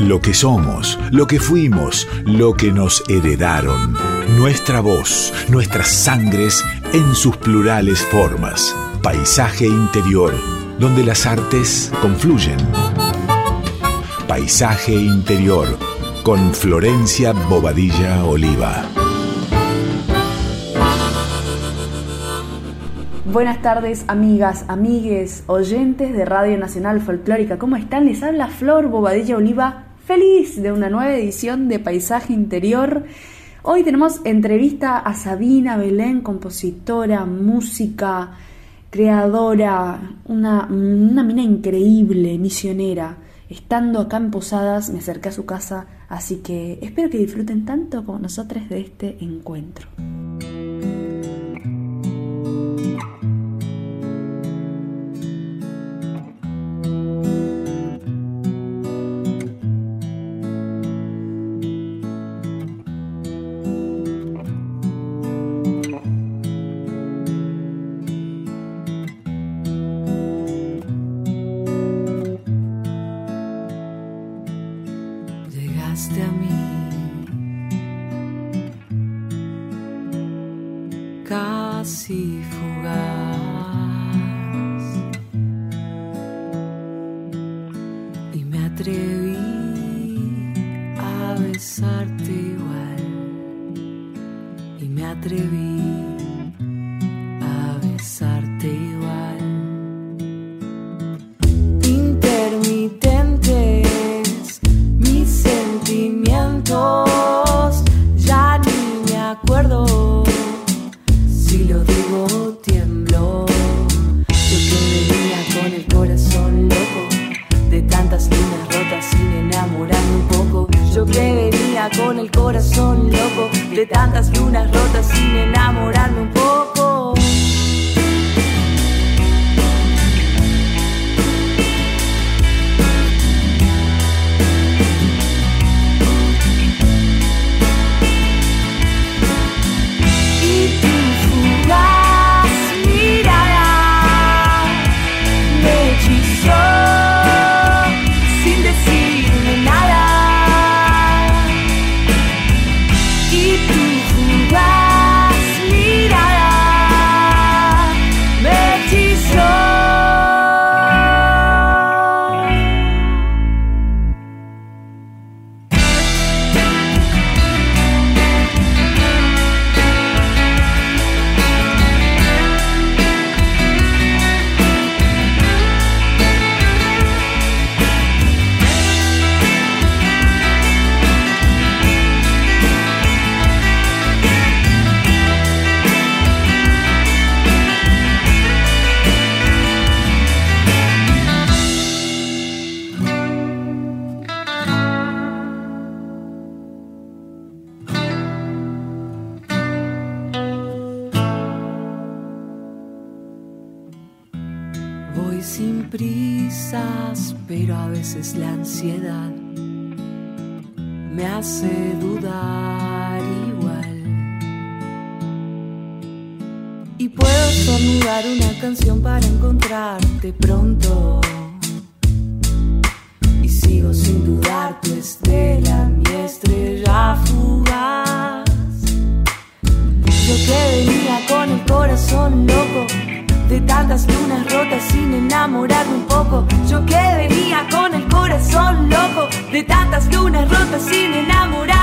Lo que somos, lo que fuimos, lo que nos heredaron. Nuestra voz, nuestras sangres en sus plurales formas. Paisaje interior, donde las artes confluyen. Paisaje interior, con Florencia Bobadilla Oliva. Buenas tardes, amigas, amigues, oyentes de Radio Nacional Folclórica. ¿Cómo están? Les habla Flor Bobadilla Oliva, feliz de una nueva edición de Paisaje Interior. Hoy tenemos entrevista a Sabina Belén, compositora, música, creadora, una, mina increíble, misionera. Estando acá en Posadas, me acerqué a su casa, así que espero que disfruten tanto como nosotros de este encuentro. sin prisas, pero a veces la ansiedad me hace dudar igual. Y puedo sonivar una canción para encontrarte pronto. Y sigo sin dudar tu estela, mi estrella fugaz. Yo que venía con el corazón loco de tantas lunas rotas sin enamorarme un poco. Yo que venía con el corazón loco de tantas lunas rotas sin enamorarme.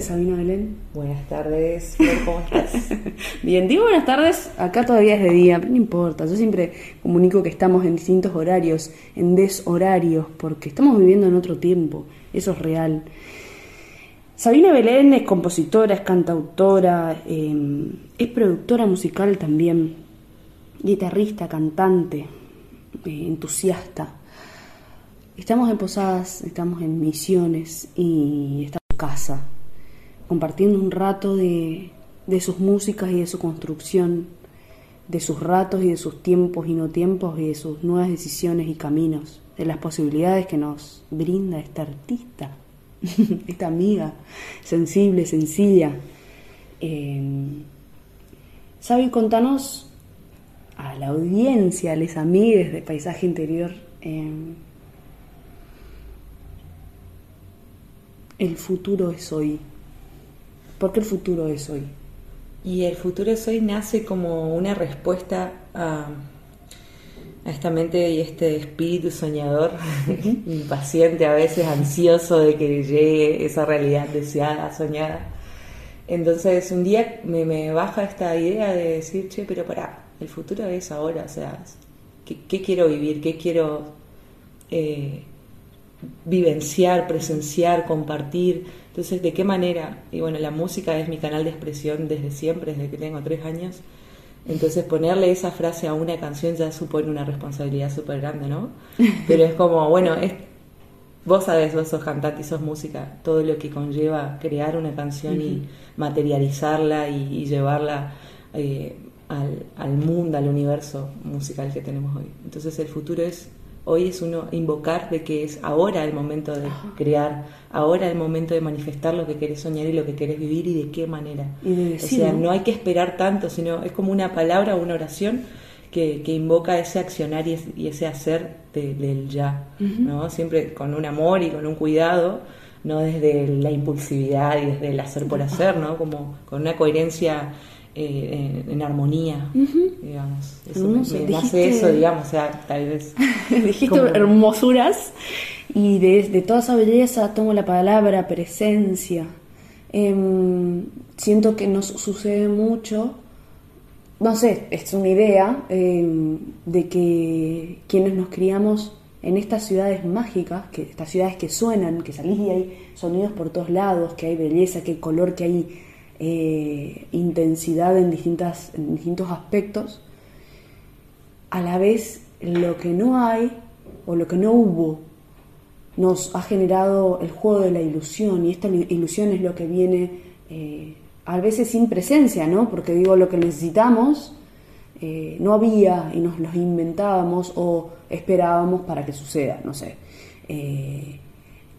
Tardes, Sabina Belén. Buenas tardes, ¿cómo estás? Bien, digo buenas tardes, acá todavía es de día, pero no importa, yo siempre comunico que estamos en distintos horarios, en deshorarios, porque estamos viviendo en otro tiempo, eso es real. Sabina Belén es compositora, es cantautora, eh, es productora musical también, guitarrista, cantante, eh, entusiasta. Estamos en Posadas, estamos en Misiones y estamos en casa, compartiendo un rato de, sus músicas y de su construcción, de sus ratos y de sus tiempos y no tiempos y de sus nuevas decisiones y caminos, de las posibilidades que nos brinda esta artista, esta amiga sensible, sencilla. Eh, Sabi, contanos a la audiencia, a los amigos de Paisaje Interior, eh, el futuro es hoy. ¿Por qué el futuro es hoy? Y el futuro es hoy nace como una respuesta a, a esta mente y este espíritu soñador, impaciente a veces, ansioso de que llegue esa realidad deseada, soñada. Entonces un día me, me baja esta idea de decir, che, pero pará, el futuro es ahora, o sea, ¿qué, qué quiero vivir? ¿Qué quiero eh, vivenciar, presenciar, compartir? Entonces, ¿de qué manera? Y bueno, la música es mi canal de expresión desde siempre, desde que tengo tres años. Entonces, ponerle esa frase a una canción ya supone una responsabilidad súper grande, ¿no? Pero es como, bueno, es, vos sabés, vos sos cantante y sos música, todo lo que conlleva crear una canción uh -huh. y materializarla y, y llevarla eh, al, al, mundo, al universo musical que tenemos hoy. Entonces el futuro es, hoy es uno invocar de que es ahora el momento de crear, ahora el momento de manifestar lo que querés soñar y lo que querés vivir y de qué manera. Y de decir, o sea, no hay que esperar tanto, sino es como una palabra o una oración que, que, invoca ese accionar y, y ese hacer de, del ya, uh -huh. ¿no? Siempre con un amor y con un cuidado, no desde la impulsividad y desde el hacer por hacer, ¿no? Como con una coherencia eh, en, en, armonía, uh -huh. digamos. Eso me, me dijiste... nace eso, digamos, o sea, tal vez. dijiste como... hermosuras y de, de, toda esa belleza tomo la palabra presencia. Eh, siento que nos sucede mucho no sé, es una idea eh, de que quienes nos criamos en estas ciudades mágicas, que estas ciudades que suenan, que salís y hay sonidos por todos lados, que hay belleza, que hay color, que hay eh, intensidad en, distintas, distintos aspectos, a la vez lo que no hay o lo que no hubo nos ha generado el juego de la ilusión y esta ilusión es lo que viene eh, a veces sin presencia, ¿no? Porque digo, lo que necesitamos eh, no había y nos los inventábamos o esperábamos para que suceda, no sé. Eh,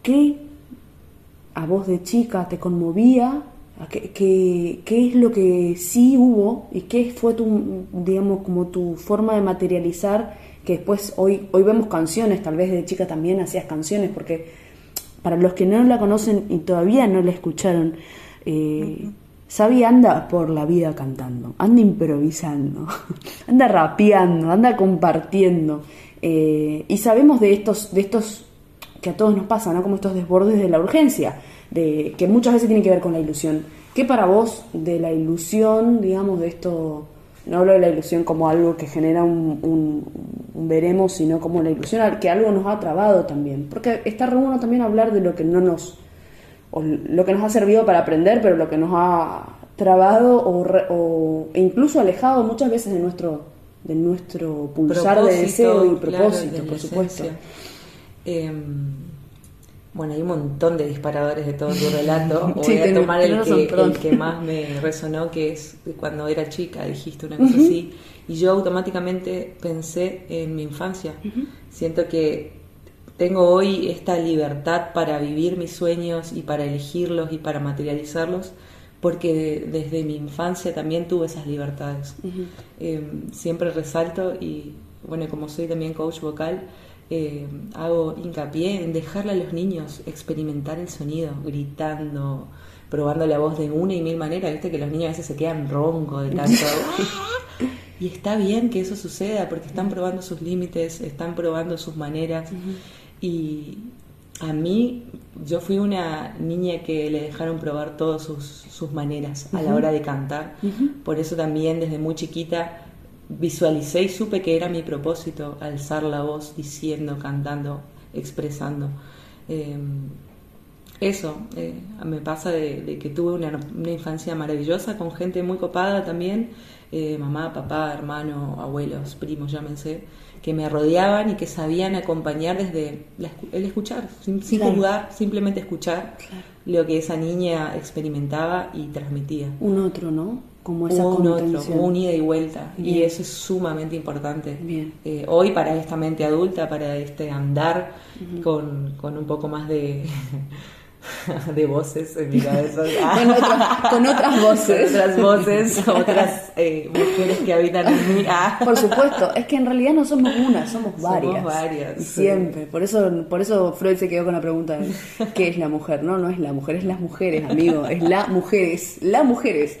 ¿Qué a vos de chica te conmovía? ¿Qué, qué, qué es lo que sí hubo y qué fue tu, digamos, como tu forma de materializar? Que después hoy, hoy vemos canciones, tal vez de chica también hacías canciones, porque para los que no la conocen y todavía no la escucharon, eh, uh -huh. Sabi anda por la vida cantando, anda improvisando, anda rapeando, anda compartiendo. Eh, y sabemos de estos, de estos que a todos nos pasa, ¿no? Como estos desbordes de la urgencia, de, que muchas veces tiene que ver con la ilusión. ¿Qué para vos de la ilusión, digamos, de esto, no hablo de la ilusión como algo que genera un, un, un veremos, sino como la ilusión que algo nos ha trabado también? Porque está re bueno también hablar de lo que no nos o lo que nos ha servido para aprender, pero lo que nos ha trabado o, re, o e incluso alejado muchas veces de nuestro de nuestro pulsar propósito, de deseo y propósito, claro, por supuesto. Eh, bueno, hay un montón de disparadores de todo tu relato. Voy sí, a tomar el que, el que, más me resonó, que es cuando era chica, dijiste una cosa uh -huh. así. Y yo automáticamente pensé en mi infancia. Uh -huh. Siento que tengo hoy esta libertad para vivir mis sueños y para elegirlos y para materializarlos, porque desde mi infancia también tuve esas libertades. Uh -huh. eh, siempre resalto y, bueno, como soy también coach vocal, eh, hago hincapié en dejarle a los niños experimentar el sonido, gritando, probando la voz de una y mil maneras. Viste que los niños a veces se quedan roncos de tanto. y está bien que eso suceda porque están probando sus límites, están probando sus maneras. Uh -huh. Y, A mí, yo fui una niña que le dejaron probar todas sus, sus maneras a la hora de cantar. Por eso también desde muy chiquita visualicé y supe que era mi propósito alzar la voz diciendo, cantando, expresando. Eh, eso, eh, me pasa de, que tuve una, infancia maravillosa con gente muy copada también, eh, mamá, papá, hermano, abuelos, primos, llámense, que me rodeaban y que sabían acompañar desde el escuchar, sin, sin juzgar, simplemente escuchar lo que esa niña experimentaba y transmitía. Un otro, ¿no? Como esa un otro, un ida y vuelta. Y eso es sumamente importante. Eh, hoy para esta mente adulta, para este andar con, con un poco más de de voces en mi cabeza. con, otras voces. otras voces, otras eh, mujeres que habitan en mí. Ah. Por supuesto, es que en realidad no somos una, somos varias. Somos varias. Y siempre. Por eso, por eso Freud se quedó con la pregunta de ¿qué es la mujer? No, no es la mujer, es las mujeres, amigo. Es la mujeres, las mujeres.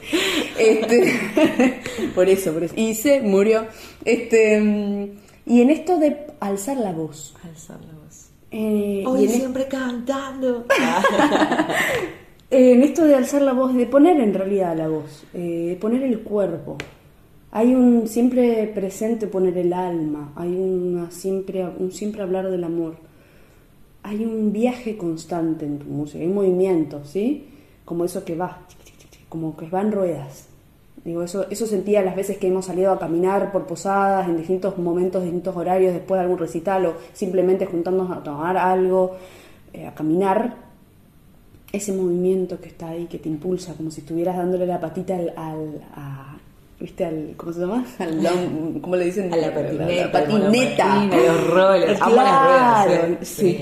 Este, por eso, por eso. Y se murió. Este, y en esto de alzar la voz. Alzar la voz. Eh, Hoy siempre cantando. en esto de alzar la voz, de poner en realidad la voz, eh, de poner el cuerpo. Hay un siempre presente poner el alma, hay una siempre, un siempre hablar del amor. Hay un viaje constante en tu música, hay movimiento, ¿sí? Como eso que va, como que va en ruedas. Digo, eso, eso sentía las veces que hemos salido a caminar por posadas en distintos momentos, distintos horarios, después de algún recital o simplemente juntándonos a tomar algo, eh, a caminar. Ese movimiento que está ahí, que te impulsa, como si estuvieras dándole la patita al, a, ¿viste? Al, ¿Cómo se llama? Al, ¿Cómo le dicen? A la patineta. La, patineta. los roles. Claro. Sí.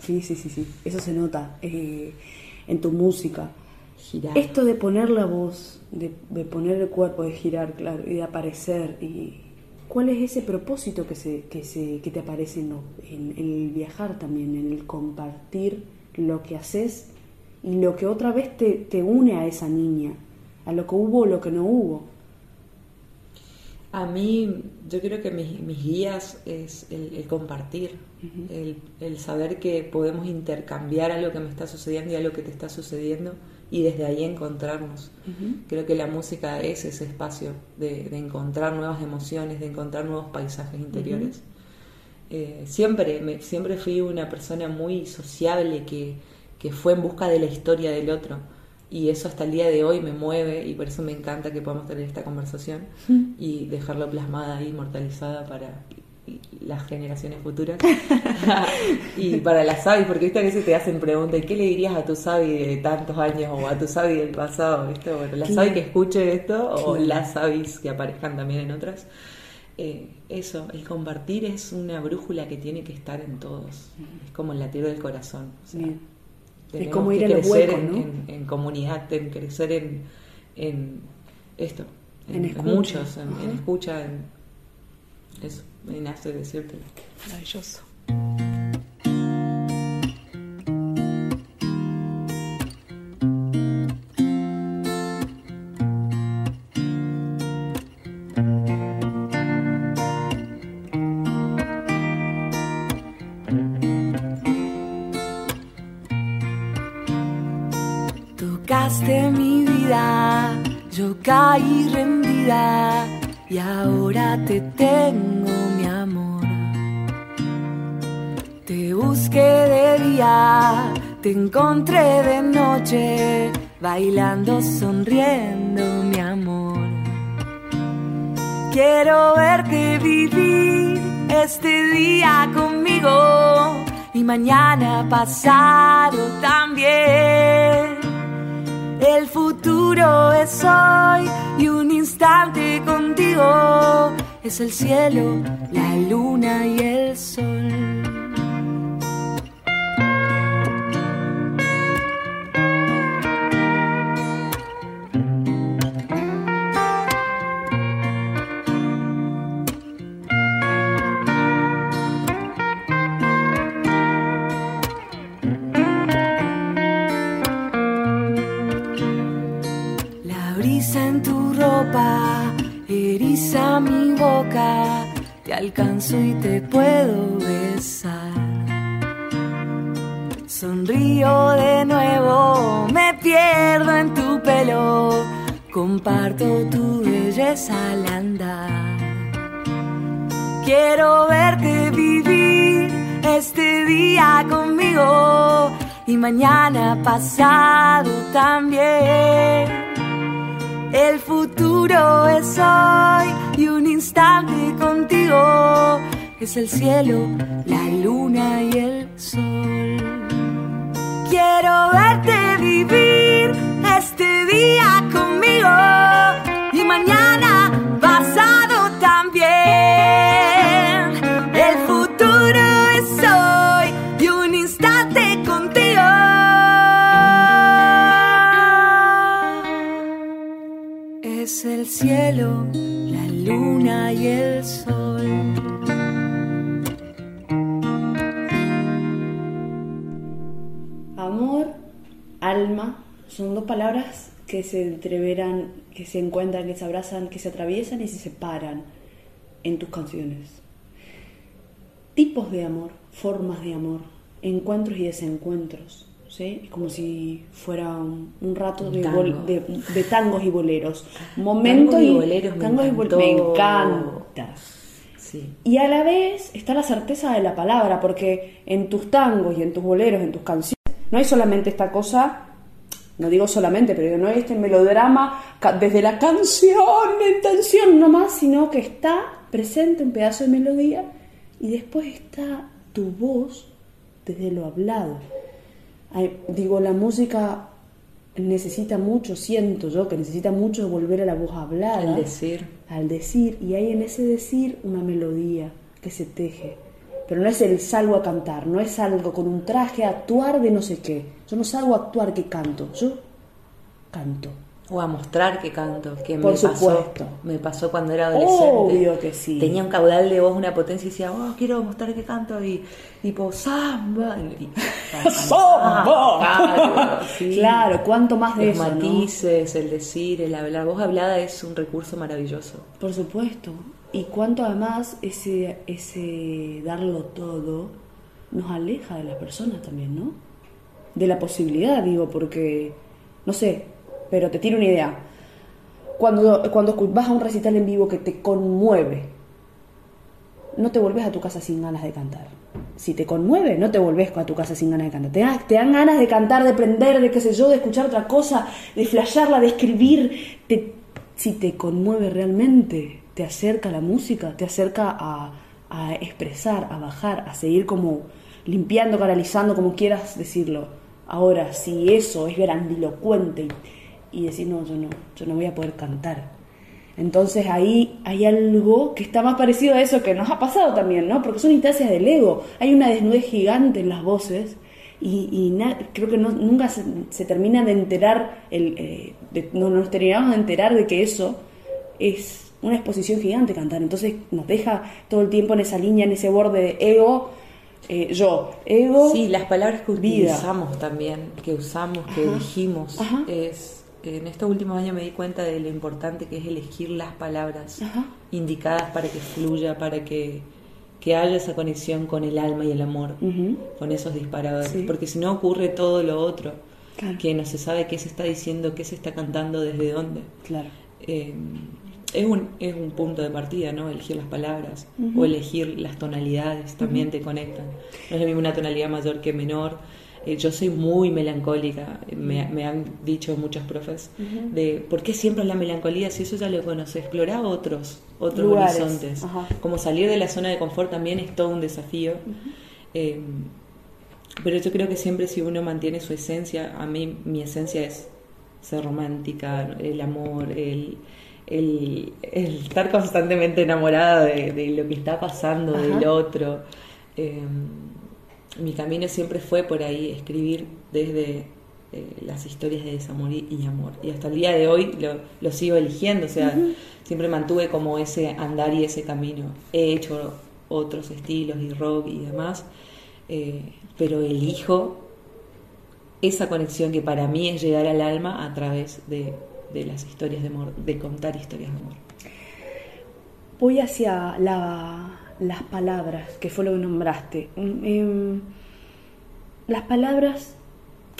Sí, sí, sí, sí. Eso se nota eh, en tu música. Esto de poner la voz, de, poner el cuerpo, de girar, claro, y de aparecer. y ¿Cuál es ese propósito que, se, que, se, que te aparece en, el viajar también, en el compartir lo que haces y lo que otra vez te, te une a esa niña, a lo que hubo o lo que no hubo? A mí, yo creo que mis, mis guías es el, compartir, el, el, saber que podemos intercambiar algo que me está sucediendo y algo que te está sucediendo y desde ahí encontrarnos. Creo que la música es ese espacio de, encontrar nuevas emociones, de encontrar nuevos paisajes interiores. Eh, siempre, me, siempre fui una persona muy sociable que, que fue en busca de la historia del otro y eso hasta el día de hoy me mueve y por eso me encanta que podamos tener esta conversación y dejarlo plasmada ahí, inmortalizada para las generaciones futuras y para la Sabi, porque ¿viste? a veces te hacen preguntas, ¿y qué le dirías a tu Sabi de tantos años o a tu Sabi del pasado? ¿viste? Bueno, la Sabi que escuche esto o las Sabis que aparezcan también en otras. Eh, eso, el compartir es una brújula que tiene que estar en todos, es como el latido del corazón. es como ir a crecer en, en, comunidad, en crecer en, en esto, en, muchos, en, escucha, en eso me nace decirte. Maravilloso. Tocaste mi vida, yo caí rendida y ahora te tengo te encontré de noche, bailando, sonriendo, mi amor. Quiero verte vivir este día conmigo y mañana pasado también. El futuro es hoy y un instante contigo es el cielo, la luna y el sol. Alcanzo y te puedo besar. Sonrío de nuevo, me pierdo en tu pelo, comparto tu belleza al andar. Quiero verte vivir este día conmigo y mañana pasado también. El futuro es hoy y un instante contigo es el cielo, la luna y el sol. Quiero verte vivir este día conmigo y mañana pasado también. El futuro es hoy y un instante contigo. Es el cielo, luna y el sol. Amor, alma, son dos palabras que se entreveran, que se encuentran, que se abrazan, que se atraviesan y se separan en tus canciones. Tipos de amor, formas de amor, encuentros y desencuentros. ¿Sí? Es como si fuera un, un rato Un de, tango. bol- de- de tangos y boleros. Momentos Tangos y boleros me tangos y bol- encantó. me encanta. Sí. Y a la vez está la certeza de la palabra, porque en tus tangos y en tus boleros, en tus canciones, no hay solamente esta cosa, no digo solamente, pero no hay este melodrama desde la canción, la intención nomás, sino que está presente un pedazo de melodía y después está tu voz desde lo hablado. Ay, digo, la música necesita mucho, siento yo que necesita mucho volver a la voz hablada Al decir. al decir, y hay en ese decir una melodía que se teje. Pero no es el salgo a cantar, no es algo con un traje a actuar de no sé qué. Yo no salgo a actuar que canto, yo canto. O a mostrar que canto, que Por me pasó. supuesto. Me pasó cuando era adolescente. Obvio que sí. Tenía un caudal de voz, una potencia y decía, oh, quiero mostrar que canto y tipo, samba. Y- ¡Samba! Claro, sí. Claro, cuánto más de Los eso, ¿no? matices, el decir, el hablar. Voz hablada es un recurso maravilloso. Por supuesto. Y cuánto además ese, ese darlo todo nos aleja de las personas también, ¿no? De la posibilidad, digo, porque, no sé, pero te tiro una idea. Cuando, cuando vas a un recital en vivo que te conmueve, no te volvés a tu casa sin ganas de cantar. Si te conmueve, no te volvés a tu casa sin ganas de cantar. Te dan, te dan ganas de cantar, de prender, de qué sé yo, de escuchar otra cosa, de flashearla, de escribir. Te- si te conmueve realmente, te acerca a la música, te acerca a, a expresar, a bajar, a seguir como limpiando, canalizando, como quieras decirlo. Ahora, si eso es grandilocuente y, decir, no, yo no, yo no voy a poder cantar. Entonces ahí hay algo que está más parecido a eso que nos ha pasado también, ¿no? Porque son instancias del ego. Hay una desnudez gigante en las voces y, y na- creo que no- nunca se, se termina de enterar, el, eh, de- no nos terminamos de enterar de que eso es una exposición gigante cantar. Entonces nos deja todo el tiempo en esa línea, en ese borde de ego, eh, yo, ego. Sí, las palabras que vida. utilizamos también, que usamos, que Ajá. dijimos, Ajá. es en estos últimos años me di cuenta de lo importante que es elegir las palabras Ajá. indicadas para que fluya, para que, que haya esa conexión con el alma y el amor, con esos disparadores, Sí. porque si no ocurre todo lo otro, Claro. que no se sabe qué se está diciendo, qué se está cantando, desde dónde. Claro. Eh, es, un, es un punto de partida, ¿no? Elegir las palabras o elegir las tonalidades también te conectan. No es lo mismo una tonalidad mayor que menor. Eh, yo soy muy melancólica, me, me han dicho muchos profes, de por qué siempre la melancolía, si eso ya lo conoces, explorar otros, otros Lugares. horizontes. Ajá. Como salir de la zona de confort también es todo un desafío. Eh, pero yo creo que siempre si uno mantiene su esencia, a mí mi esencia es ser romántica, el amor, el, el, el estar constantemente enamorada de, de lo que está pasando, Ajá. del otro. Eh, mi camino siempre fue por ahí, escribir desde eh, las historias de desamor y, amor. Y hasta el día de hoy lo, lo sigo eligiendo, o sea, siempre mantuve como ese andar y ese camino. He hecho otros estilos y rock y demás, eh, pero elijo esa conexión que para mí es llegar al alma a través de, de las historias de amor, de contar historias de amor. Voy hacia la- las palabras, que fue lo que nombraste. Em, las palabras,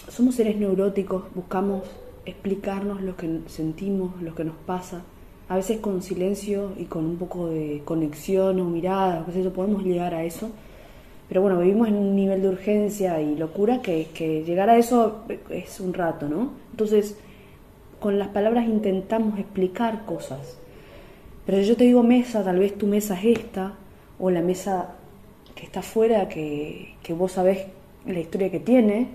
somos seres neuróticos, buscamos explicarnos lo que sentimos, lo que nos pasa. A veces con silencio y con un poco de conexión o mirada, qué sé yo, podemos llegar a eso. Pero bueno, vivimos en un nivel de urgencia y locura que, que llegar a eso es un rato, ¿no? Entonces, con las palabras intentamos explicar cosas. Pero yo te digo mesa, tal vez tu mesa es esta, o la mesa que está afuera, que, que vos sabés la historia que tiene,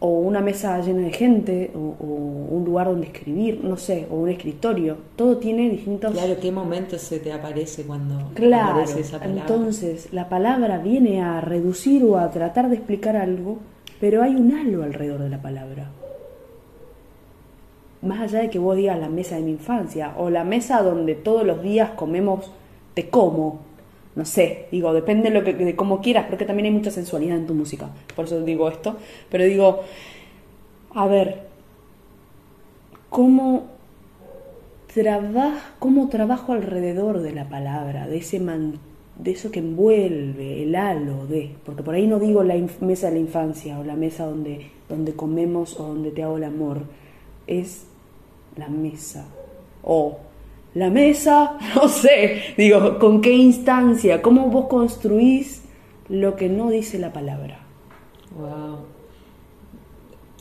o una mesa llena de gente, o, un lugar donde escribir, no sé, o un escritorio. Todo tiene distintos... Claro, ¿qué momento se te aparece cuando claro, aparece esa palabra? Entonces, la palabra viene a reducir o a tratar de explicar algo, pero hay un halo alrededor de la palabra. Más allá de que vos digas la mesa de mi infancia, o la mesa donde todos los días comemos, te como, no sé, digo, depende de, lo que, de cómo quieras, porque también hay mucha sensualidad en tu música, por eso digo esto, pero digo, a ver, ¿cómo, cómo trabajo alrededor de la palabra, de, ese de eso que envuelve, el halo de, porque por ahí no digo la mesa de la infancia o la mesa donde, donde comemos o donde te hago el amor, es la mesa, o la mesa, no sé, digo, ¿con qué instancia? ¿Cómo vos construís lo que no dice la palabra? Wow.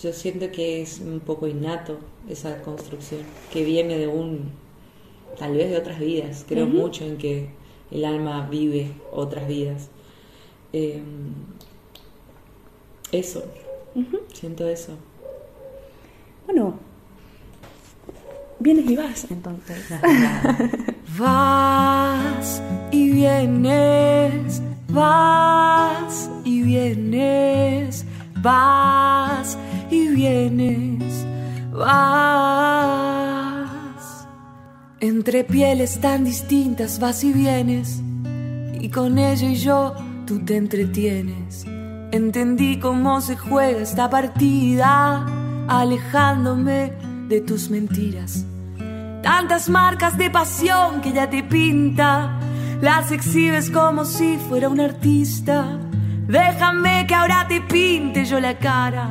Yo siento que es un poco innato esa construcción, que viene de un, tal vez de otras vidas. Creo mucho en que el alma vive otras vidas. Em, eso, siento eso. Bueno, vienes y vas entonces. vas y vienes, vas y vienes, vas y vienes, vas. Entre pieles tan distintas vas y vienes, y con ella y yo tú te entretienes. Entendí cómo se juega esta partida, alejándome de tus mentiras Tantas marcas de pasión que ya te pinta, las exhibes como si fuera un artista. Déjame que ahora te pinte yo la cara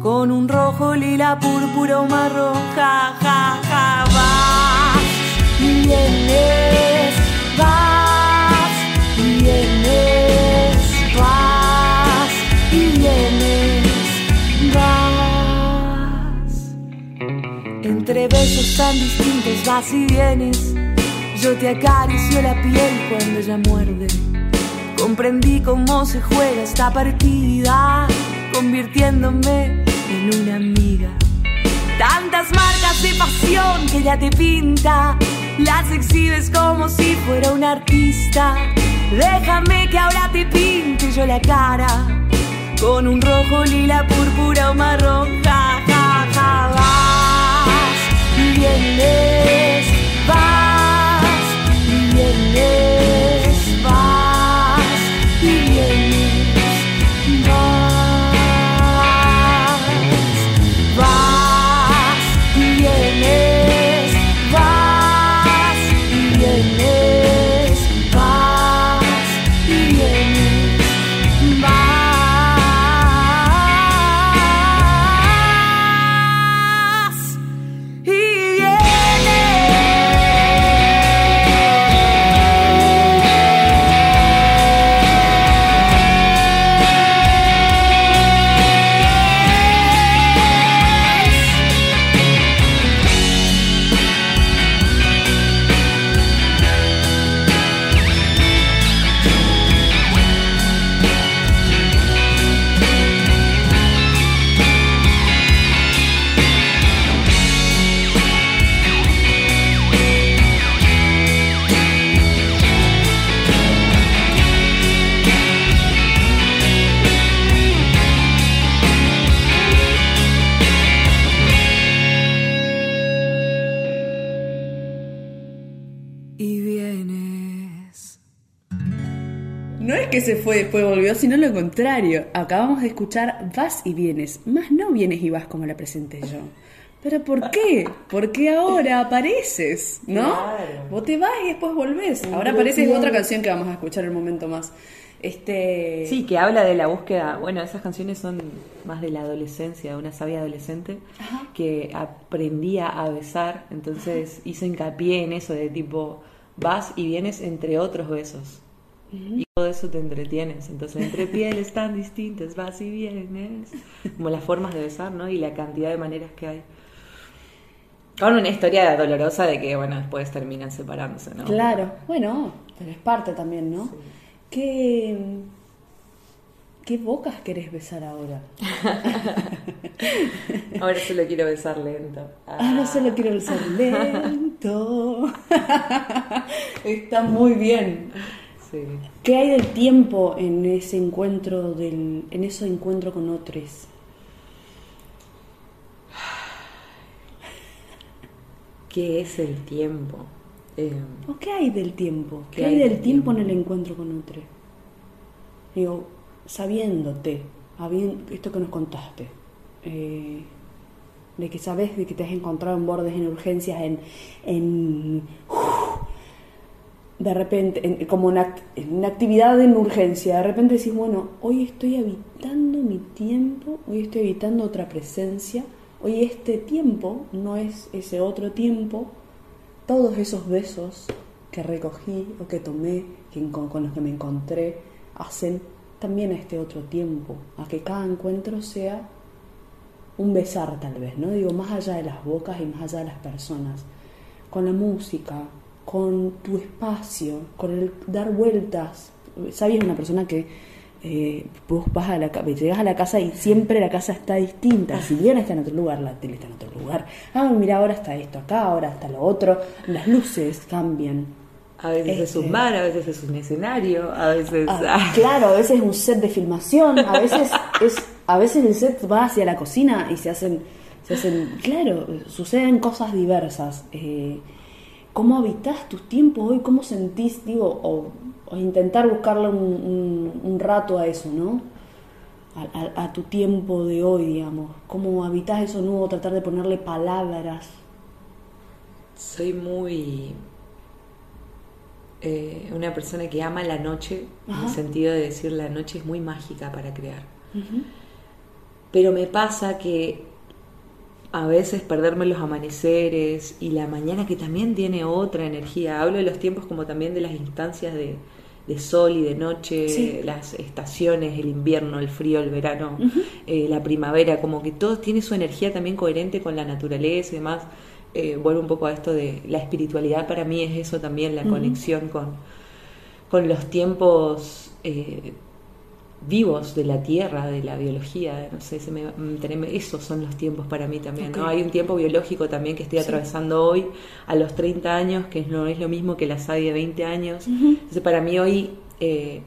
con un rojo, lila, púrpura o marrón. Ja, ja, ja, vas vienes, vas Entre besos tan distintos vas y vienes, yo te acaricio la piel cuando ella muerde. Comprendí cómo se juega esta partida, convirtiéndome en una amiga. Tantas marcas de pasión que ella te pinta, las exhibes como si fuera un artista. Déjame que ahora te pinte yo la cara, con un rojo, lila, púrpura o marrón, vienes, vas y vienes, que se fue después volvió, sino lo contrario. Acabamos de escuchar Vas y vienes, más no vienes y vas como la presenté yo. ¿Pero por qué? Porque ahora apareces, ¿no? Claro. Vos te vas y después volvés. Ahora apareces otra canción que vamos a escuchar en un momento más. Este... Sí, que habla de la búsqueda. Bueno, esas canciones son más de la adolescencia, de una sabia adolescente que aprendía a besar, entonces hizo hincapié en eso de tipo, vas y vienes entre otros besos. Y todo eso te entretienes. Entonces, entre pieles tan distintas, vas y vienes. Como las formas de besar, ¿no? Y la cantidad de maneras que hay. Con una historia dolorosa de que, bueno, después terminan separándose, ¿no? Claro, bueno, pero es parte también, ¿no? ¿Qué, ¿Qué bocas querés besar ahora? ahora solo quiero besar lento. Ahora solo quiero besar lento. Está muy bien. ¿Qué hay del tiempo en ese encuentro del, en ese encuentro con otros? ¿Qué es el tiempo? Eh, qué hay del tiempo? ¿Qué, hay del tiempo, en el encuentro con otro? Digo, sabiéndote, esto que nos contaste, eh, de que sabes de que te has encontrado en bordes, en urgencias, en, en de repente, como una, una actividad en urgencia, de repente decís, bueno, hoy estoy habitando mi tiempo, hoy estoy habitando otra presencia, hoy este tiempo no es ese otro tiempo, todos esos besos que recogí o que tomé, con, los que me encontré, hacen también este otro tiempo, a que cada encuentro sea un besar tal vez, ¿no? Digo, más allá de las bocas y más allá de las personas, con la música, con tu espacio, con el dar vueltas. Sabes una persona que eh, vos vas a la llegas a la casa y siempre la casa está distinta. Si bien está en otro lugar, la tele está en otro lugar. Ah, mira, ahora está esto acá, ahora está lo otro. Las luces cambian. A veces es un bar, a veces es un escenario, a veces. Ah, ah. Claro, a veces es un set de filmación, a veces es, a veces el set va hacia la cocina y se hacen, se hacen, claro, suceden cosas diversas. Eh, ¿Cómo habitas tus tiempos hoy? ¿Cómo sentís, digo, o, intentar buscarle un, rato a eso, ¿no? A, tu tiempo de hoy, digamos. ¿Cómo habitas eso nuevo? Tratar de ponerle palabras. Soy muy eh, una persona que ama la noche, en el sentido de decir la noche es muy mágica para crear. Pero me pasa que a veces perderme los amaneceres y la mañana que también tiene otra energía. Hablo de los tiempos como también de las instancias de, sol y de noche, las estaciones, el invierno, el frío, el verano, eh, la primavera, como que todo tiene su energía también coherente con la naturaleza y demás. Eh, vuelvo un poco a esto de la espiritualidad, para mí es eso también, la conexión con, con los tiempos. Eh, vivos de la tierra, de la biología, no sé, se me, esos son los tiempos para mí también, ¿no? Hay un tiempo biológico también que estoy atravesando hoy a los 30 años, que no es lo mismo que la SADI de 20 años. Entonces, para mí hoy eh,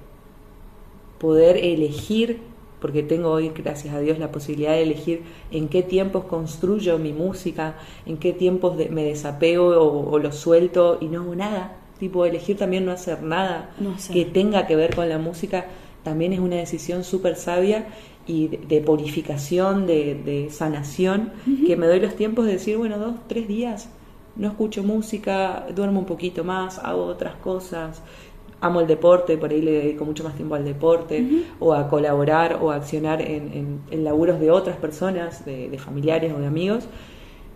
poder elegir, porque tengo hoy, gracias a Dios, la posibilidad de elegir en qué tiempos construyo mi música, en qué tiempos me desapego o, lo suelto y no hago nada. Tipo, elegir también no hacer nada que tenga que ver con la música también es una decisión súper sabia y de, purificación, de, sanación, que me doy los tiempos de decir, bueno, dos, tres días, no escucho música, duermo un poquito más, hago otras cosas, amo el deporte, por ahí le dedico mucho más tiempo al deporte, o a colaborar o a accionar en, laburos de otras personas, de, familiares o de amigos.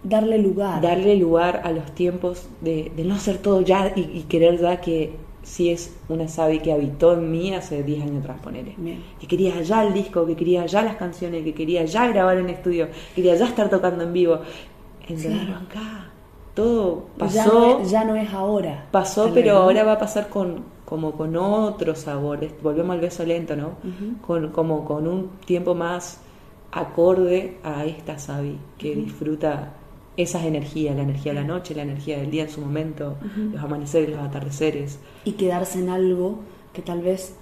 Darle lugar. Darle lugar a los tiempos de, no hacer todo ya y, y querer ya que si es una Sabi que habitó en mí hace 10 años atrás, ponele. Que quería ya el disco, que quería ya las canciones, que quería ya grabar en estudio, quería ya estar tocando en vivo. En acá. Todo pasó. Ya no, es, ahora. Pasó, pero ahora va a pasar con como con otro sabor. Volvemos al beso lento, ¿no? con, como con un tiempo más acorde a esta Sabi que disfruta esas energías, la energía de la noche, la energía del día en su momento, los amaneceres, los atardeceres. Y quedarse en algo que tal vez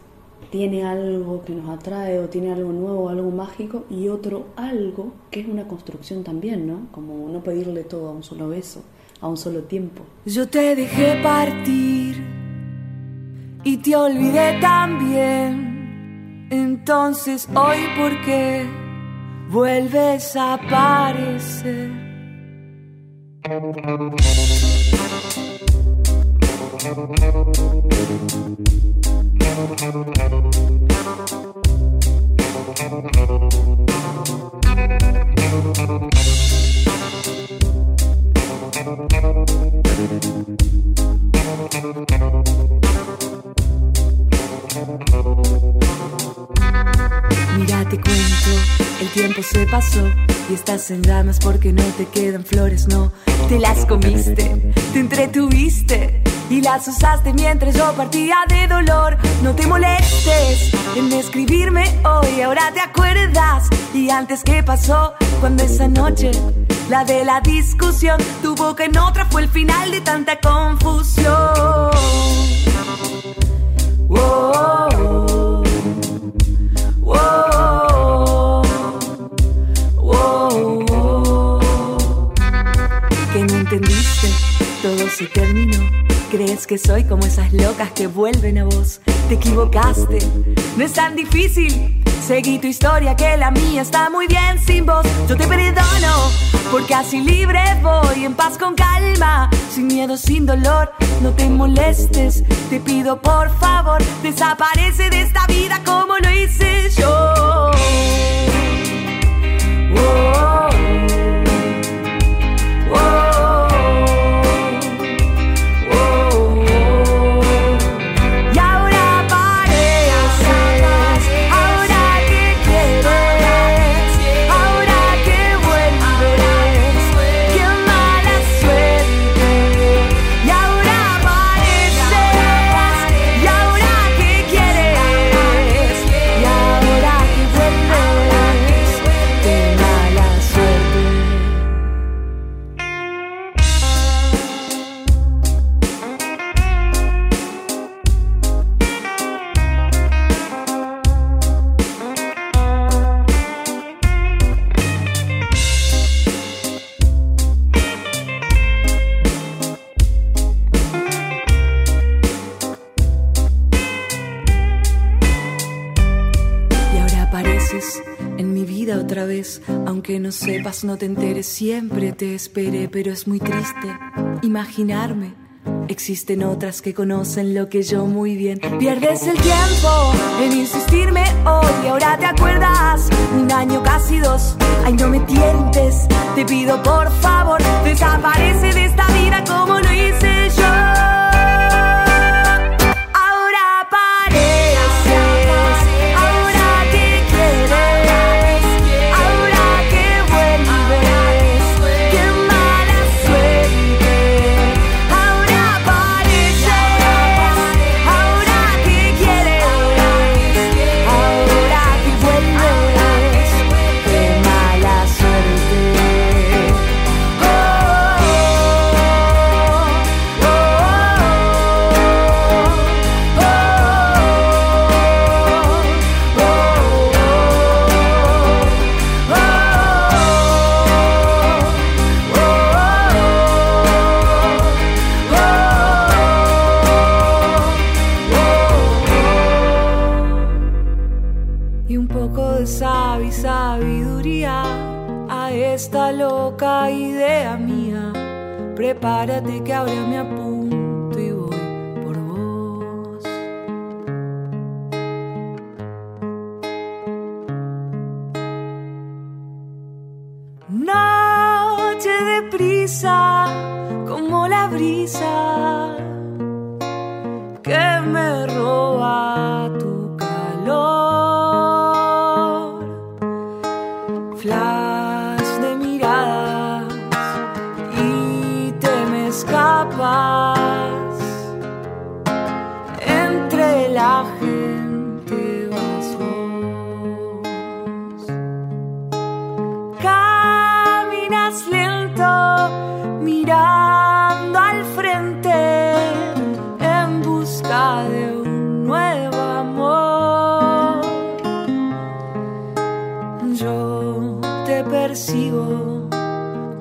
tiene algo que nos atrae o tiene algo nuevo, algo mágico, y otro algo que es una construcción también, ¿no? Como no pedirle todo a un solo beso, a un solo tiempo. Yo te dejé partir y te olvidé también. Entonces hoy, ¿por qué vuelves a aparecer? Mira, te cuento, el tiempo se pasó y estás en llamas porque no te quedan flores, no. Te las comiste, te entretuviste y las usaste mientras yo partía de dolor. No te molestes en escribirme hoy, ahora te acuerdas. Y antes, ¿qué pasó cuando esa noche, la de la discusión, tu boca en otra fue el final de tanta confusión? Whoa, whoa, todo se terminó. Crees que soy como esas locas que vuelven a vos. Te equivocaste, no es tan difícil. Seguí tu historia que la mía está muy bien sin vos. Yo te perdono, porque así libre voy, en paz con calma, sin miedo, sin dolor. No te molestes, te pido por favor, desaparece de esta vida como lo hice yo. No te enteres, siempre te esperé, pero es muy triste imaginarme. Existen otras que conocen lo que yo muy bien. Pierdes el tiempo en insistirme hoy. Ahora te acuerdas, un año casi dos. Ay, no me tientes, te pido por favor, desaparece de esta vida como lo hice yo.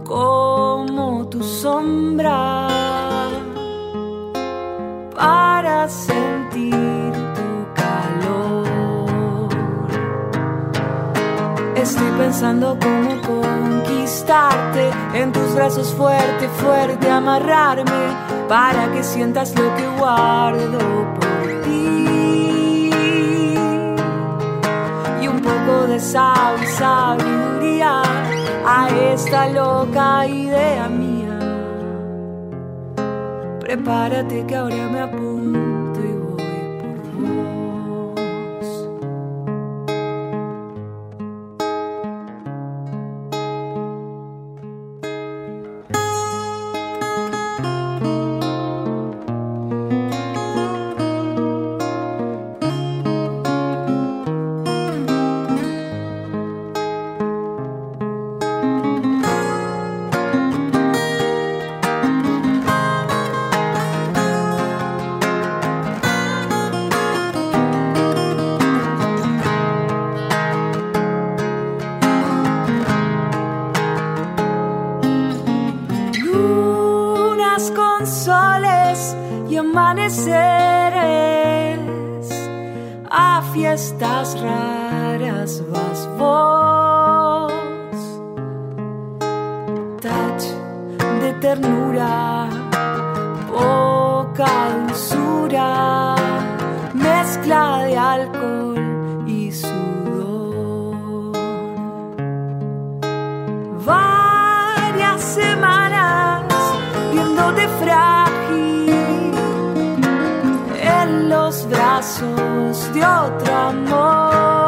Como tu sombra para sentir tu calor. Estoy pensando cómo conquistarte, en tus brazos fuerte, fuerte amarrarme, para que sientas lo que guardo por ti. Y un poco de sabiduría a esta loca idea mía. Prepárate que ahora me apunto de otro amor.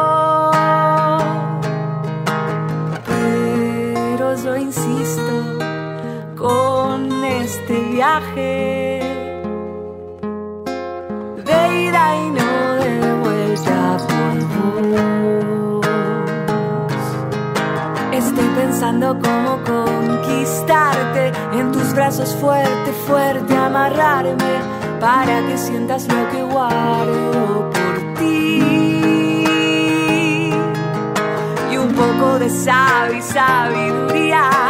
Pero yo insisto con este viaje de ida y no de vuelta por vos. Estoy pensando cómo conquistarte en tus brazos fuerte, fuerte amarrarme para que sientas lo que guardo poco de sabiduría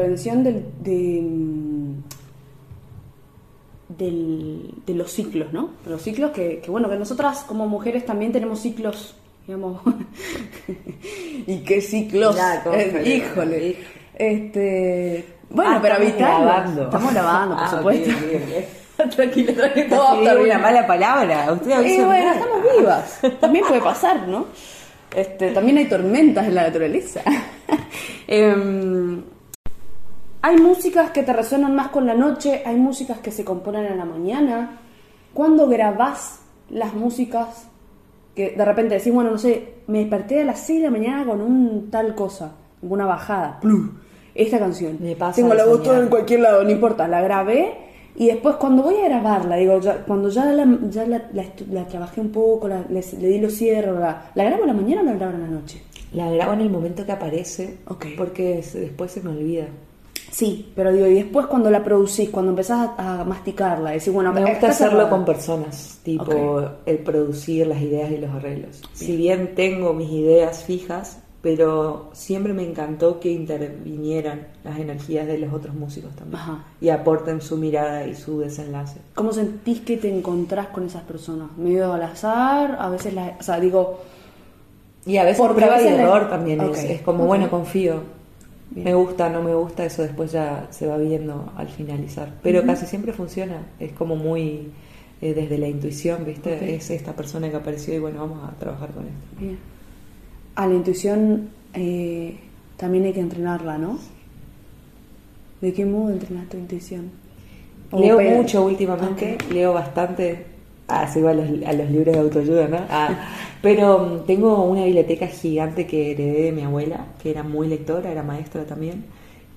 intervención del, de, mm, del- de los ciclos, ¿no? De los ciclos que, que, bueno, que nosotras como mujeres también tenemos ciclos, digamos. ¿Y qué ciclos? Ya, Eh, híjole. hijo. Este, bueno, Ah, pero estamos habitarlos. grabando. Estamos grabando, por Ah, supuesto. tranquila, todo va a Sí, estar una mala palabra. Usted Y bueno, estamos vivas. También puede pasar, ¿no? Este, también hay tormentas en la naturaleza. Em, hay músicas que te resuenan más con la noche, hay músicas que se componen en la mañana. ¿Cuándo grabás las músicas que de repente decís, bueno, no sé, me desperté a las 6 de la mañana con un tal cosa, una bajada, ¡plum! esta canción. Me pasa Tengo la voz toda en cualquier lado, no importa, la grabé y después cuando voy a grabarla, digo, ya- cuando ya la, ya la, la estu- la trabajé un poco, le, le di los cierros, la, ¿la grabo a la mañana o la grabo a la noche? La grabo en el momento que aparece. Porque después se me olvida. Sí, pero digo, y después cuando la producís, cuando empezás a, a masticarla, decís, bueno, Me gusta hacerlo con personas, tipo el producir las ideas y los arreglos. Si bien tengo mis ideas fijas, pero siempre me encantó que intervinieran las energías de los otros músicos también Ajá. y aporten su mirada y su desenlace. ¿Cómo sentís que te encontrás con esas personas? ¿Medio al azar? A veces, la, o sea, digo, Y a veces prueba y error también es, es como, bueno, confío. Bien. Me gusta, no me gusta, eso después ya se va viendo al finalizar. Pero casi siempre funciona, es como muy eh, desde la intuición, ¿viste? Es esta persona que apareció y bueno, vamos a trabajar con esto. bien. A la intuición eh, también hay que entrenarla, ¿no? ¿De qué modo entrenas tu intuición? O Leo mucho últimamente, leo bastante. Ah, sigo a los, a los libros de autoayuda, ¿no? Ah, pero mm, tengo una biblioteca gigante que heredé de mi abuela, que era muy lectora, era maestra también,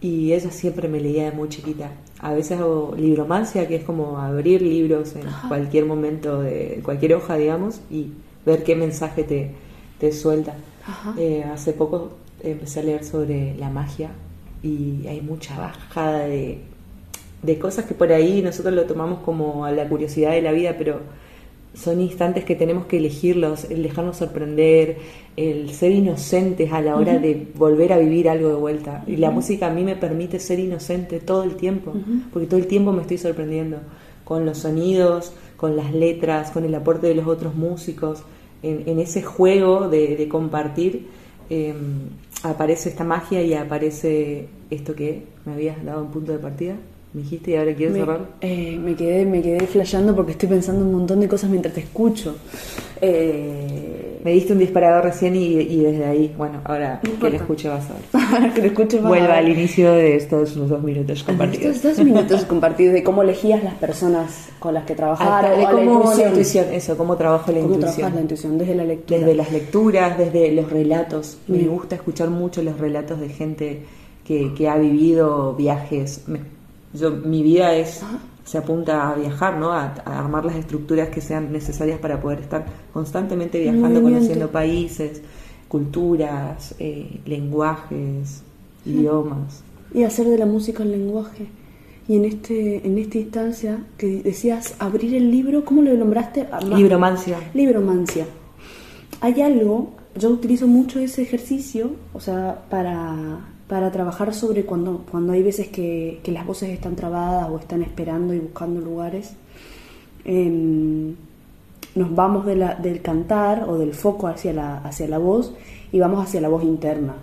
y ella siempre me leía de muy chiquita. A veces hago libromancia, que es como abrir libros en cualquier momento de cualquier hoja, digamos, y ver qué mensaje te, te suelta. Eh, hace poco empecé a leer sobre la magia y hay mucha bajada de, de cosas que por ahí nosotros lo tomamos como a la curiosidad de la vida, pero son instantes que tenemos que elegirlos, el dejarnos sorprender, el ser inocentes a la hora de volver a vivir algo de vuelta. Y la música a mí me permite ser inocente todo el tiempo, porque todo el tiempo me estoy sorprendiendo con los sonidos, con las letras, con el aporte de los otros músicos. En, ese juego de, compartir em, aparece esta magia y aparece esto que me habías dado un punto de partida. Me dijiste y ahora quiero cerrar. Eh, me quedé, me quedé flasheando porque estoy pensando un montón de cosas mientras te escucho. Eh, me diste un disparador recién y, desde ahí, bueno, ahora que lo escuche vas a ver. que lo escuche Vuelva al inicio de estos dos minutos compartidos. Estos dos minutos compartidos de cómo elegías las personas con las que trabajabas. de cómo la intuición. eso, cómo trabajo la ¿Cómo intuición. la intuición desde la lectura. Desde las lecturas, desde los relatos. Me gusta escuchar mucho los relatos de gente que, que ha vivido viajes yo, mi vida es, se apunta a viajar, ¿no? A, armar las estructuras que sean necesarias para poder estar constantemente viajando, conociendo países, culturas, eh, lenguajes, idiomas. Y hacer de la música el lenguaje. Y en este en esta instancia que decías abrir el libro, ¿cómo lo nombraste? Libromancia. Libromancia. Hay algo, yo utilizo mucho ese ejercicio, o sea, para para trabajar sobre cuando, cuando hay veces que, las voces están trabadas o están esperando y buscando lugares. Em, nos vamos del cantar o del foco hacia la, hacia la voz y vamos hacia la voz interna.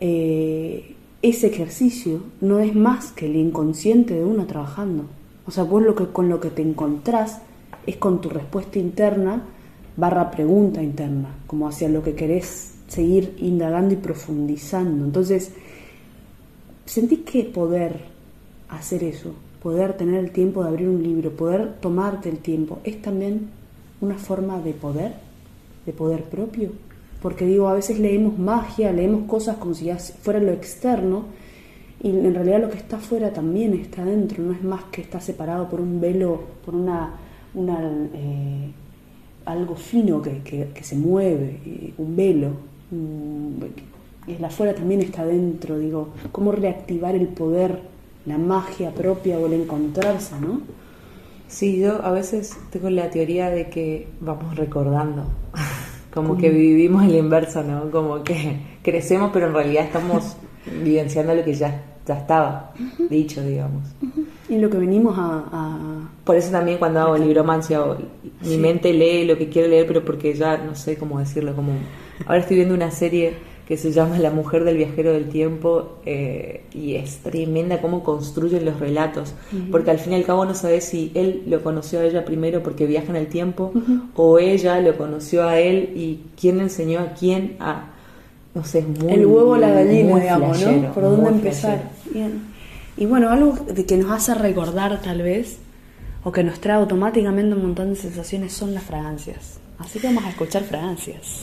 Eh, ese ejercicio no es más que el inconsciente de uno trabajando. O sea, vos lo que, con lo que te encontrás es con tu respuesta interna barra pregunta interna, como hacia lo que querés seguir indagando y profundizando. Entonces, sentí que poder hacer eso, poder tener el tiempo de abrir un libro, poder tomarte el tiempo, es también una forma de poder, de poder propio. Porque digo, a veces leemos magia, leemos cosas como si ya fuera lo externo, y en realidad lo que está afuera también está dentro, no es más que está separado por un velo, por una, una eh, algo fino que, que, se mueve, eh, un velo, el afuera también está dentro, digo, cómo reactivar el poder, la magia propia o el encontrarse, ¿no? Sí, yo a veces tengo la teoría de que vamos recordando, como que vivimos el inverso, ¿no? Como que crecemos, pero en realidad estamos vivenciando lo que ya, ya estaba dicho, digamos. Y lo que venimos a, Por eso también cuando hago libromancia, mi mente lee lo que quiere leer, pero porque ya no sé cómo decirlo, como Ahora estoy viendo una serie que se llama La mujer del viajero del tiempo eh, y es tremenda cómo construyen los relatos, porque al fin y al cabo no sabes si él lo conoció a ella primero porque viaja en el tiempo o ella lo conoció a él y quién enseñó a quién a, no sé, es muy... El huevo o la gallina, digamos, ¿no? ¿Por dónde empezar? Bien. Y bueno, algo de que nos hace recordar tal vez, o que nos trae automáticamente un montón de sensaciones son las fragancias. Así que vamos a escuchar fragancias.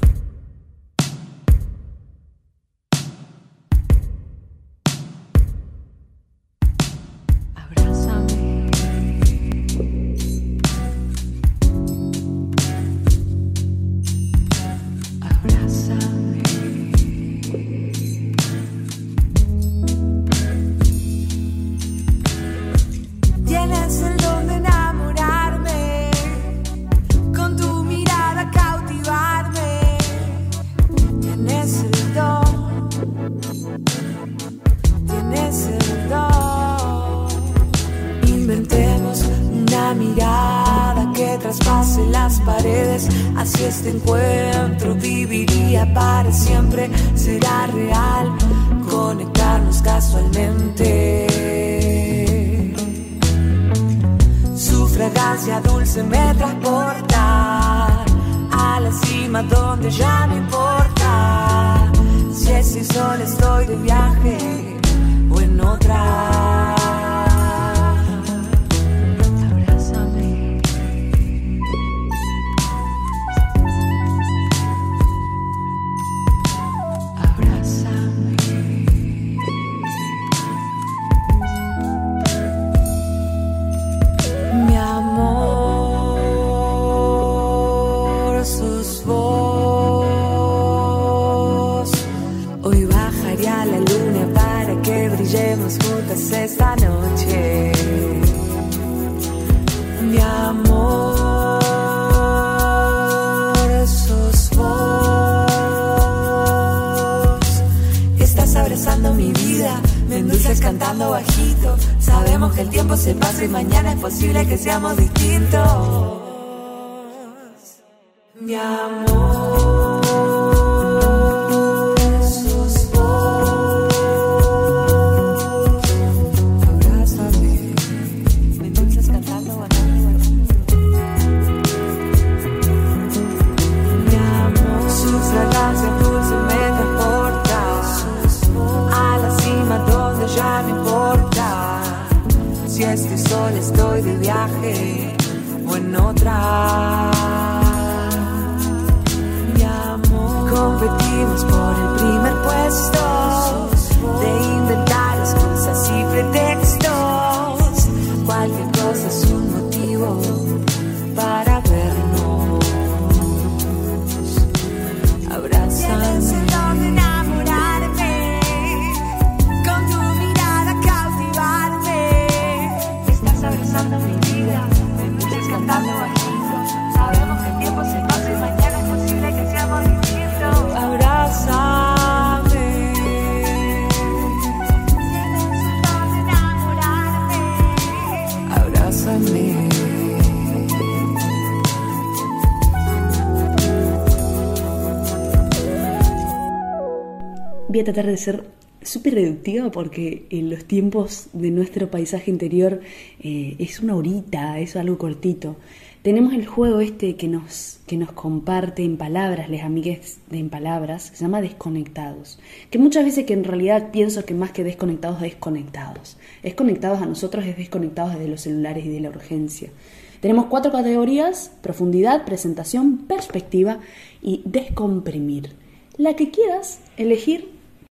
Voy a tratar de ser súper reductiva porque en los tiempos de nuestro paisaje interior eh, es una horita, es algo cortito. Tenemos el juego este que nos, que nos comparte en palabras, les amigues de en palabras, se llama Desconectados. Que muchas veces que en realidad pienso que más que desconectados, desconectados. Es conectados a nosotros, es desconectados de los celulares y de la urgencia. Tenemos cuatro categorías, profundidad, presentación, perspectiva y descomprimir. La que quieras elegir,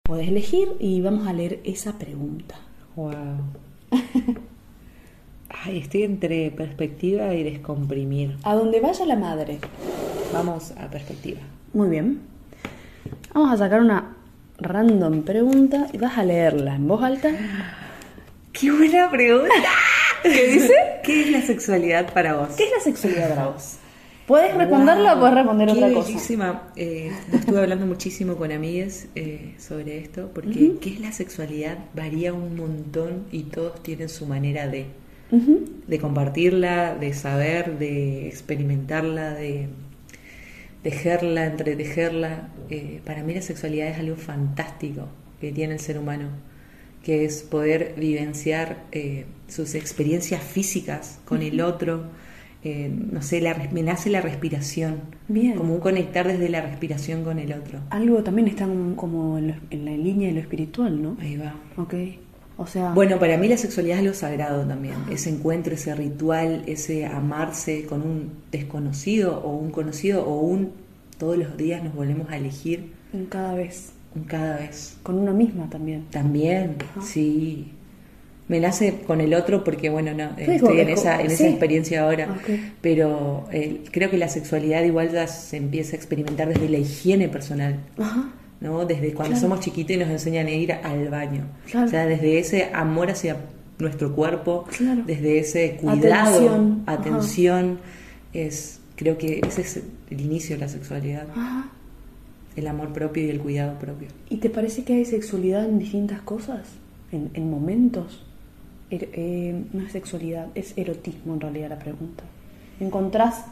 puedes elegir y vamos a leer esa pregunta. Wow. Ay, estoy entre perspectiva y descomprimir. A donde vaya la madre. Vamos a perspectiva. Muy bien. Vamos a sacar una random pregunta y vas a leerla en voz alta. ¡Qué buena pregunta! ¿Qué dice? ¿Qué es la sexualidad para vos? ¿Qué es la sexualidad para vos? ¿Puedes responderla o puedes responder otra cosa? Eh, estuve hablando muchísimo con amigues eh, sobre esto, porque qué es la sexualidad varía un montón y todos tienen su manera de, de compartirla, de saber, de experimentarla, de tejerla, entretejerla. Eh, para mí la sexualidad es algo fantástico que tiene el ser humano, que es poder vivenciar eh, sus experiencias físicas con el otro. Eh, no sé, la, me nace la respiración, Bien. como un conectar desde la respiración con el otro. Algo también está como- como en, lo- en la línea de lo espiritual, ¿no? Ahí va. Ok. O sea, Bueno, para mí la sexualidad es lo sagrado también, ese encuentro, ese ritual, ese amarse con un desconocido o un conocido o un todos los días nos volvemos a elegir en cada vez. un cada vez. Con una misma también. También, Ajá. sí. Me nace con el otro porque, bueno, no, Sí, estoy en es esa, en sí. esa experiencia ahora, pero eh, creo que la sexualidad igual ya se empieza a experimentar desde la higiene personal. Ajá. ¿no? Desde cuando Claro. somos chiquitos y nos enseñan a ir al baño. Claro. O sea, desde ese amor hacia nuestro cuerpo, Claro. desde ese cuidado, Atención. atención, es creo que ese es el inicio de la sexualidad, Ajá. el amor propio y el cuidado propio. ¿Y te parece que hay sexualidad en distintas cosas? ¿En, en momentos? Er- eh, no es sexualidad, es erotismo en realidad la pregunta. ¿Encontrás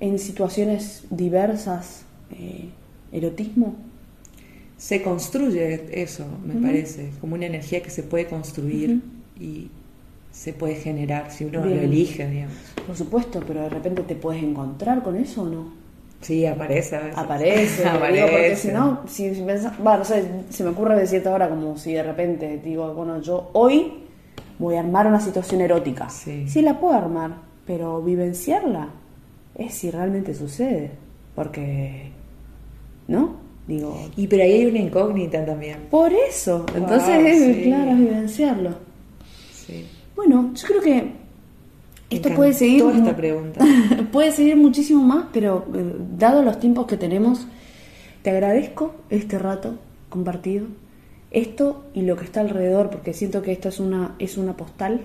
en situaciones diversas eh, erotismo? Se construye eso, me parece, como una energía que se puede construir y se puede generar si uno Bien. lo elige, digamos. Por supuesto, pero de repente te puedes encontrar con eso o no. Sí, aparece a veces. Aparece, digo, porque Aparece. si no, si, si pensás- bueno, no sé, se me ocurre decirte ahora como si de repente digo, bueno, yo hoy voy a armar una situación erótica. Sí. Sí la puedo armar, pero vivenciarla es si realmente sucede, porque, ¿no? Digo, Y pero ahí hay una incógnita también. por eso, entonces Wow, sí. claro, es vivenciarlo. Sí. Bueno, yo creo que esto puede seguir encantó esta pregunta. puede seguir muchísimo más, pero eh, dado los tiempos que tenemos, te agradezco este rato compartido. Esto y lo que está alrededor, porque siento que esto es una, es una postal.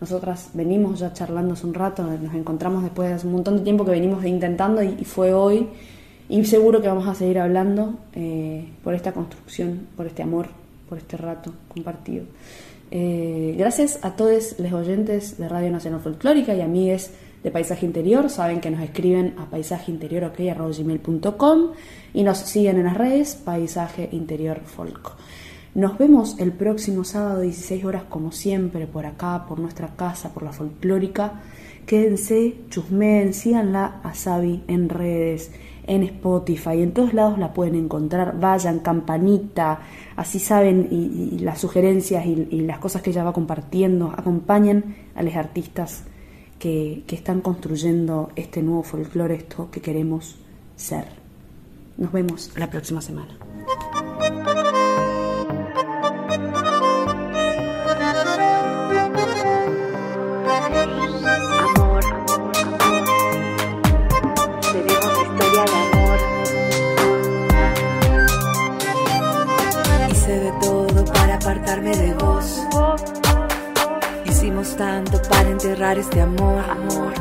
Nosotras venimos ya charlando hace un rato, nos encontramos después de hace un montón de tiempo que venimos intentando y, fue hoy. Y seguro que vamos a seguir hablando eh, por esta construcción, por este amor, por este rato compartido. Eh, gracias a todos los oyentes de Radio Nacional Folclórica y amigues de Paisaje Interior. Saben que nos escriben a paisajeinterior.com y nos siguen en las redes Paisaje Interior Folk. Nos vemos el próximo sábado 16 horas como siempre por acá, por nuestra casa, por la folclórica. Quédense, chusmeen, síganla a Sabi en redes, en Spotify, en todos lados la pueden encontrar. Vayan, campanita, así saben y, las sugerencias y, y, las cosas que ella va compartiendo. Acompañen a los artistas que, que están construyendo este nuevo folclore, esto que queremos ser. Nos vemos la próxima semana. Enterrar este amor. amor.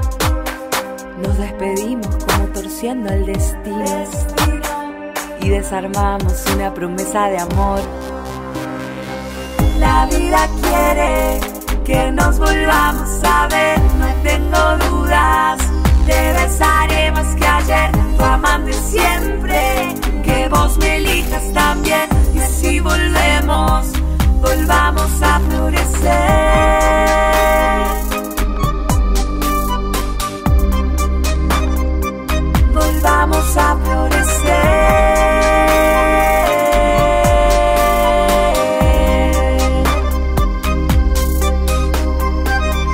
Nos despedimos como torciendo el destino. Y desarmamos una promesa de amor. La vida quiere que nos volvamos a ver, no tengo dudas. Te besaré más que ayer, tu amante siempre. Que vos me elijas también. Y si volvemos, volvamos a florecer. Volvamos a florecer.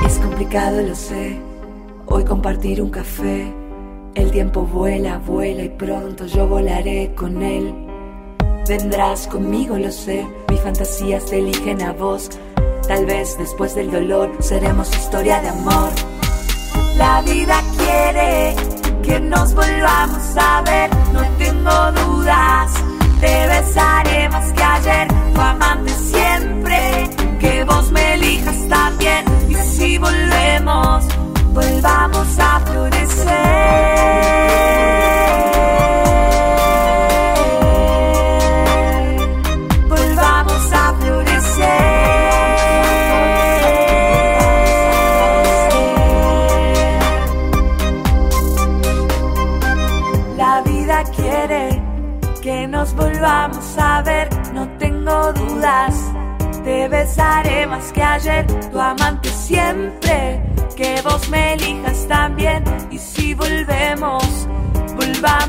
Es complicado, lo sé. Hoy compartir un café. El tiempo vuela, vuela y pronto yo volaré con él. Vendrás conmigo, lo sé. Mis fantasías te eligen a vos. Tal vez después del dolor seremos historia de amor. La vida quiere que nos volvamos a ver, no tengo dudas. Te besaré más que ayer, tu amante siempre. Que vos me elijas también. Y si volvemos, volvamos a florecer. Más que ayer, tu amante siempre. Que vos me elijas también. Y si volvemos, volvamos